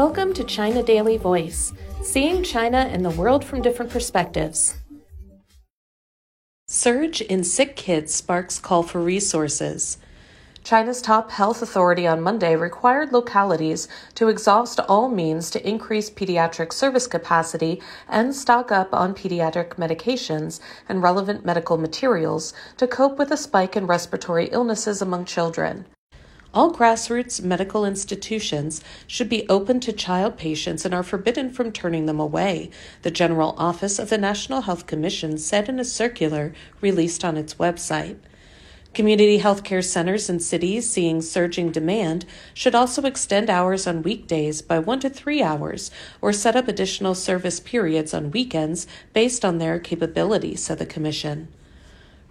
Welcome to China Daily Voice, seeing China and the world from different perspectives. Surge in sick kids sparks call for resources. China's top health authority on Monday required localities to exhaust all means to increase pediatric service capacity and stock up on pediatric medications and relevant medical materials to cope with a spike in respiratory illnesses among children. All grassroots medical institutions should be open to child patients and are forbidden from turning them away, the General Office of the National Health Commission said in a circular released on its website. Community health care centers in cities seeing surging demand should also extend hours on weekdays by one to three hours or set up additional service periods on weekends based on their capability, said the Commission.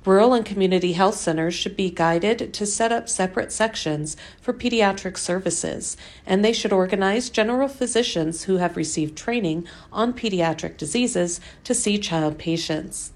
Rural and community health centers should be guided to set up separate sections for pediatric services, and they should organize general physicians who have received training on pediatric diseases to see child patients.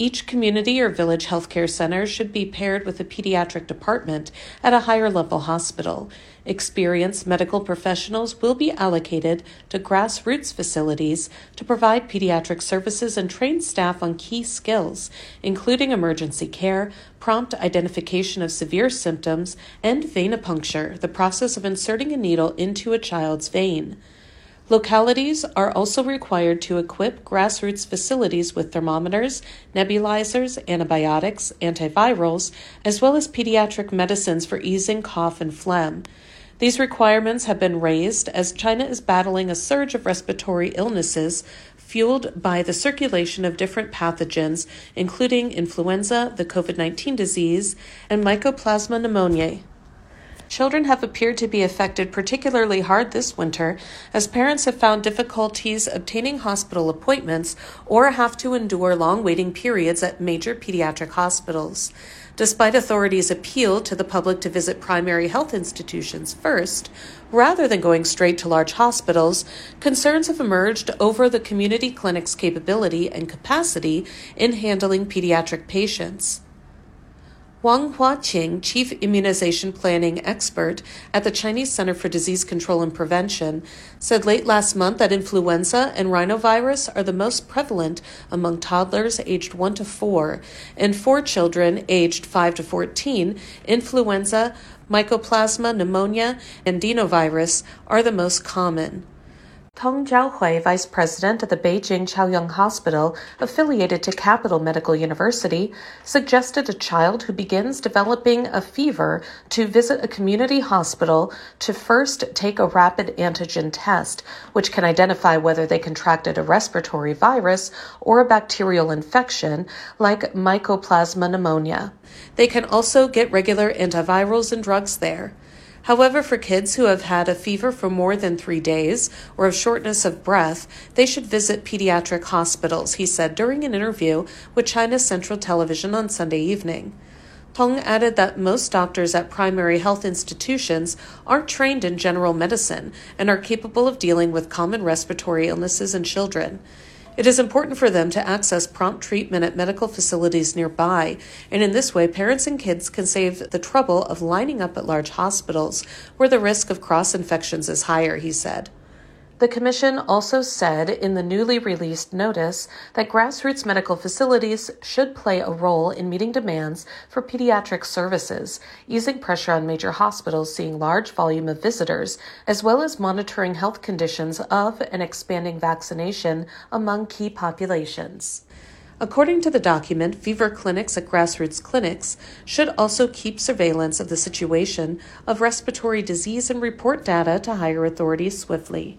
Each community or village healthcare center should be paired with a pediatric department at a higher level hospital. Experienced medical professionals will be allocated to grassroots facilities to provide pediatric services and train staff on key skills, including emergency care, prompt identification of severe symptoms, and venipuncture, the process of inserting a needle into a child's vein. Localities are also required to equip grassroots facilities with thermometers, nebulizers, antibiotics, antivirals, as well as pediatric medicines for easing cough and phlegm. These requirements have been raised as China is battling a surge of respiratory illnesses fueled by the circulation of different pathogens, including influenza, the COVID 19 disease, and Mycoplasma pneumoniae. Children have appeared to be affected particularly hard this winter, as parents have found difficulties obtaining hospital appointments or have to endure long waiting periods at major pediatric hospitals. Despite authorities' appeal to the public to visit primary health institutions first, rather than going straight to large hospitals, concerns have emerged over the community clinic's capability and capacity in handling pediatric patients. Wang Huaqing, chief immunization planning expert at the Chinese Center for Disease Control and Prevention, said late last month that influenza and rhinovirus are the most prevalent among toddlers aged 1 to 4, and for children aged 5 to 14, influenza, mycoplasma, pneumonia, and adenovirus are the most common. Tong Zhaohui, vice president at the Beijing Chaoyang Hospital, affiliated to Capital Medical University, suggested a child who begins developing a fever to visit a community hospital to first take a rapid antigen test, which can identify whether they contracted a respiratory virus or a bacterial infection like Mycoplasma pneumoniae. They can also get regular antivirals and drugs there. However, for kids who have had a fever for more than three days or have shortness of breath, they should visit pediatric hospitals, he said during an interview with China Central Television on Sunday evening. Tong added that most doctors at primary health institutions aren't trained in general medicine and are capable of dealing with common respiratory illnesses in children. It is important for them to access prompt treatment at medical facilities nearby, and in this way, parents and kids can save the trouble of lining up at large hospitals where the risk of cross infections is higher, he said. The Commission also said in the newly released notice that grassroots medical facilities should play a role in meeting demands for pediatric services, easing pressure on major hospitals seeing large volume of visitors, as well as monitoring health conditions of and expanding vaccination among key populations. According to the document, fever clinics at grassroots clinics should also keep surveillance of the situation of respiratory disease and report data to higher authorities swiftly.